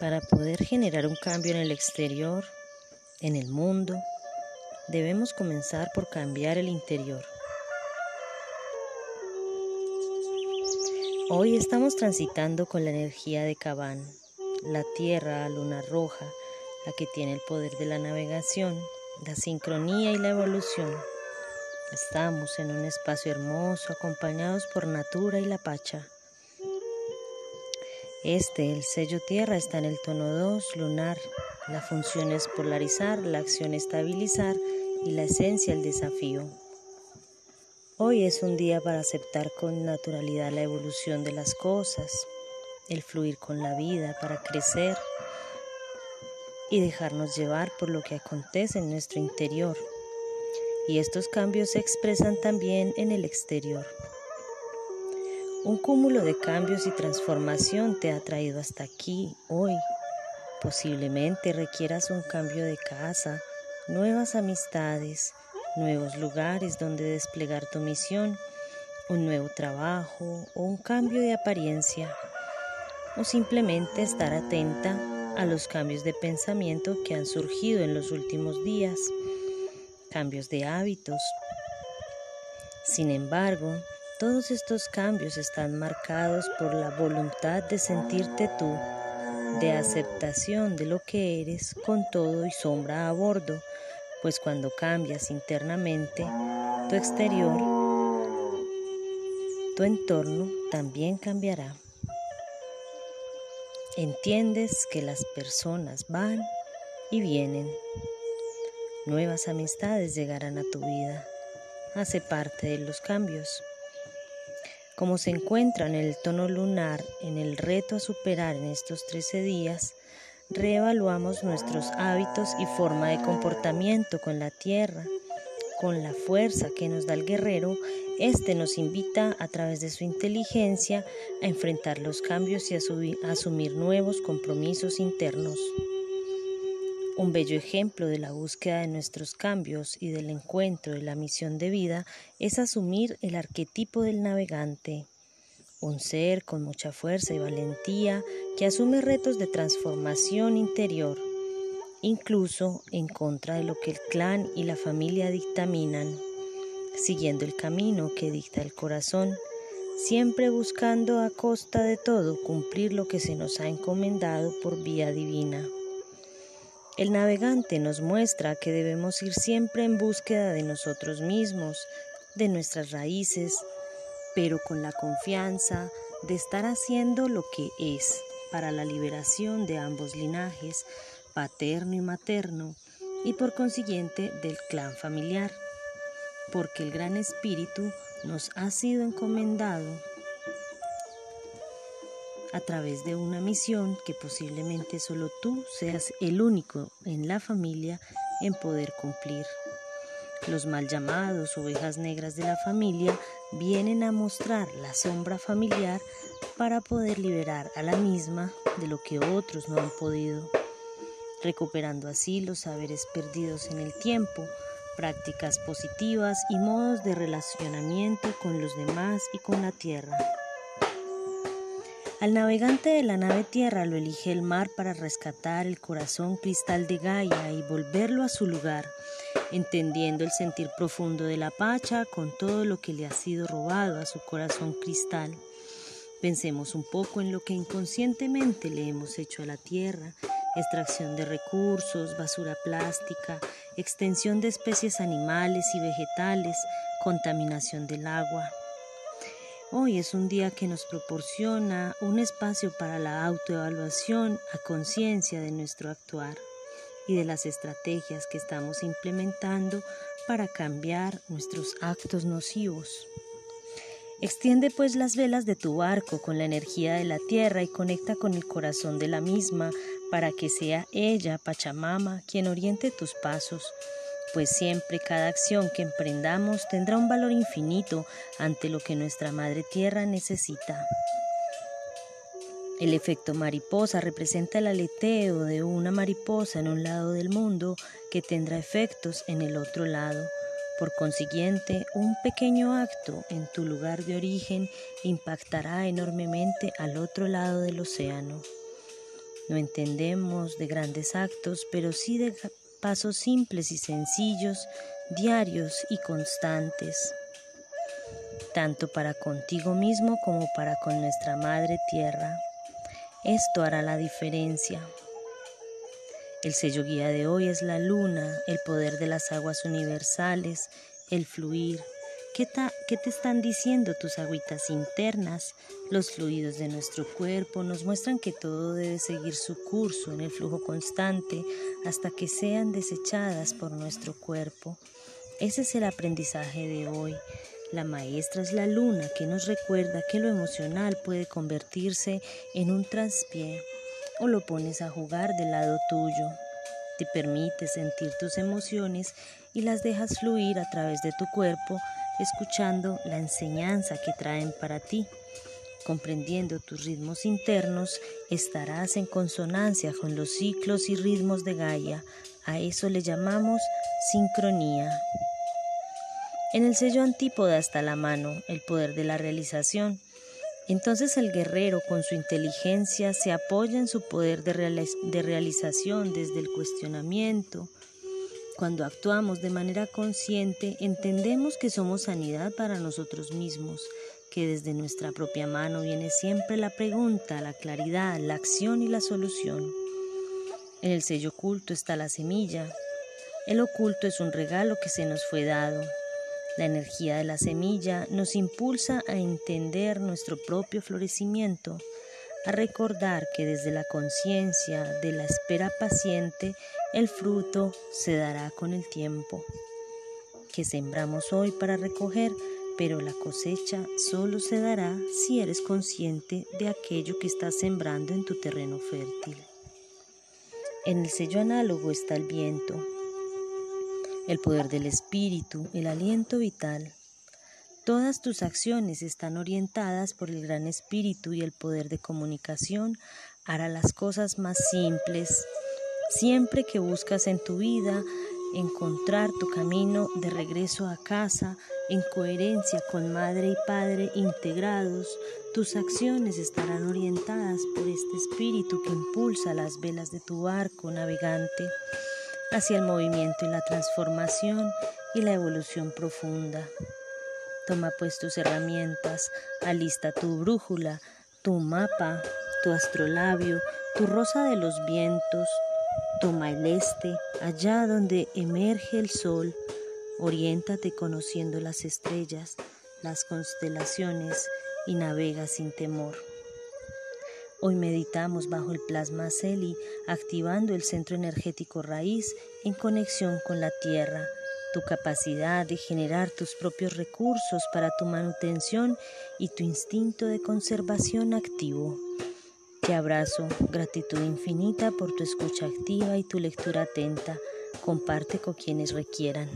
Para poder generar un cambio en el exterior, en el mundo, debemos comenzar por cambiar el interior. Hoy estamos transitando con la energía de Cabán, la tierra, luna roja, la que tiene el poder de la navegación, la sincronía y la evolución. Estamos en un espacio hermoso acompañados por Natura y la Pacha. Este, el sello tierra, está en el tono 2 lunar. La función es polarizar, la acción estabilizar y la esencia el desafío. Hoy es un día para aceptar con naturalidad la evolución de las cosas, el fluir con la vida para crecer y dejarnos llevar por lo que acontece en nuestro interior. Y estos cambios se expresan también en el exterior. Un cúmulo de cambios y transformación te ha traído hasta aquí, hoy. Posiblemente requieras un cambio de casa, nuevas amistades, nuevos lugares donde desplegar tu misión, un nuevo trabajo o un cambio de apariencia. O simplemente estar atenta a los cambios de pensamiento que han surgido en los últimos días, cambios de hábitos. Sin embargo, todos estos cambios están marcados por la voluntad de sentirte tú, de aceptación de lo que eres con todo y sombra a bordo, pues cuando cambias internamente, tu exterior, tu entorno también cambiará. Entiendes que las personas van y vienen. Nuevas amistades llegarán a tu vida. Hace parte de los cambios como se encuentra en el tono lunar en el reto a superar en estos 13 días, reevaluamos nuestros hábitos y forma de comportamiento con la tierra. Con la fuerza que nos da el guerrero, este nos invita a través de su inteligencia a enfrentar los cambios y a asumir nuevos compromisos internos. Un bello ejemplo de la búsqueda de nuestros cambios y del encuentro de la misión de vida es asumir el arquetipo del navegante, un ser con mucha fuerza y valentía que asume retos de transformación interior, incluso en contra de lo que el clan y la familia dictaminan, siguiendo el camino que dicta el corazón, siempre buscando a costa de todo cumplir lo que se nos ha encomendado por vía divina. El navegante nos muestra que debemos ir siempre en búsqueda de nosotros mismos, de nuestras raíces, pero con la confianza de estar haciendo lo que es para la liberación de ambos linajes, paterno y materno, y por consiguiente del clan familiar, porque el Gran Espíritu nos ha sido encomendado a través de una misión que posiblemente solo tú seas el único en la familia en poder cumplir. Los mal llamados ovejas negras de la familia vienen a mostrar la sombra familiar para poder liberar a la misma de lo que otros no han podido, recuperando así los saberes perdidos en el tiempo, prácticas positivas y modos de relacionamiento con los demás y con la tierra. Al navegante de la nave tierra lo elige el mar para rescatar el corazón cristal de Gaia y volverlo a su lugar, entendiendo el sentir profundo de la Pacha con todo lo que le ha sido robado a su corazón cristal. Pensemos un poco en lo que inconscientemente le hemos hecho a la tierra, extracción de recursos, basura plástica, extensión de especies animales y vegetales, contaminación del agua, Hoy es un día que nos proporciona un espacio para la autoevaluación a conciencia de nuestro actuar y de las estrategias que estamos implementando para cambiar nuestros actos nocivos. Extiende pues las velas de tu barco con la energía de la tierra y conecta con el corazón de la misma para que sea ella, Pachamama, quien oriente tus pasos pues siempre cada acción que emprendamos tendrá un valor infinito ante lo que nuestra Madre Tierra necesita. El efecto mariposa representa el aleteo de una mariposa en un lado del mundo que tendrá efectos en el otro lado. Por consiguiente, un pequeño acto en tu lugar de origen impactará enormemente al otro lado del océano. No entendemos de grandes actos, pero sí de pasos simples y sencillos, diarios y constantes, tanto para contigo mismo como para con nuestra Madre Tierra. Esto hará la diferencia. El sello guía de hoy es la luna, el poder de las aguas universales, el fluir. ¿Qué, ¿Qué, te están diciendo tus agüitas internas? Los fluidos de nuestro cuerpo nos muestran que todo debe seguir su curso en el flujo constante hasta que sean desechadas por nuestro cuerpo. Ese es el aprendizaje de hoy. La maestra es la luna que nos recuerda que lo emocional puede convertirse en un traspié o lo pones a jugar del lado tuyo. Te permite sentir tus emociones y las dejas fluir a través de tu cuerpo, escuchando la enseñanza que traen para ti. Comprendiendo tus ritmos internos, estarás en consonancia con los ciclos y ritmos de Gaia. A eso le llamamos sincronía. En el sello antípoda está la mano, el poder de la realización. Entonces el guerrero con su inteligencia se apoya en su poder de, realización desde el cuestionamiento. Cuando actuamos de manera consciente, entendemos que somos sanidad para nosotros mismos, que desde nuestra propia mano viene siempre la pregunta, la claridad, la acción y la solución. En el sello oculto está la semilla. El oculto es un regalo que se nos fue dado, la energía de la semilla nos impulsa a entender nuestro propio florecimiento, a recordar que desde la conciencia de la espera paciente el fruto se dará con el tiempo, que sembramos hoy para recoger, pero la cosecha solo se dará si eres consciente de aquello que estás sembrando en tu terreno fértil. En el sello análogo está el viento, el poder del espíritu, el aliento vital. Todas tus acciones están orientadas por el gran espíritu y el poder de comunicación hará las cosas más simples. Siempre que buscas en tu vida encontrar tu camino de regreso a casa en coherencia con madre y padre integrados, tus acciones estarán orientadas por este espíritu que impulsa las velas de tu barco navegante hacia el movimiento y la transformación y la evolución profunda. Toma pues tus herramientas, alista tu brújula, tu mapa, tu astrolabio, tu rosa de los vientos, toma el este, allá donde emerge el sol, oriéntate conociendo las estrellas, las constelaciones y navega sin temor. Hoy meditamos bajo el plasma Celi, activando el centro energético raíz en conexión con la tierra, tu capacidad de generar tus propios recursos para tu manutención y tu instinto de conservación activo. Te abrazo, gratitud infinita por tu escucha activa y tu lectura atenta. Comparte con quienes requieran.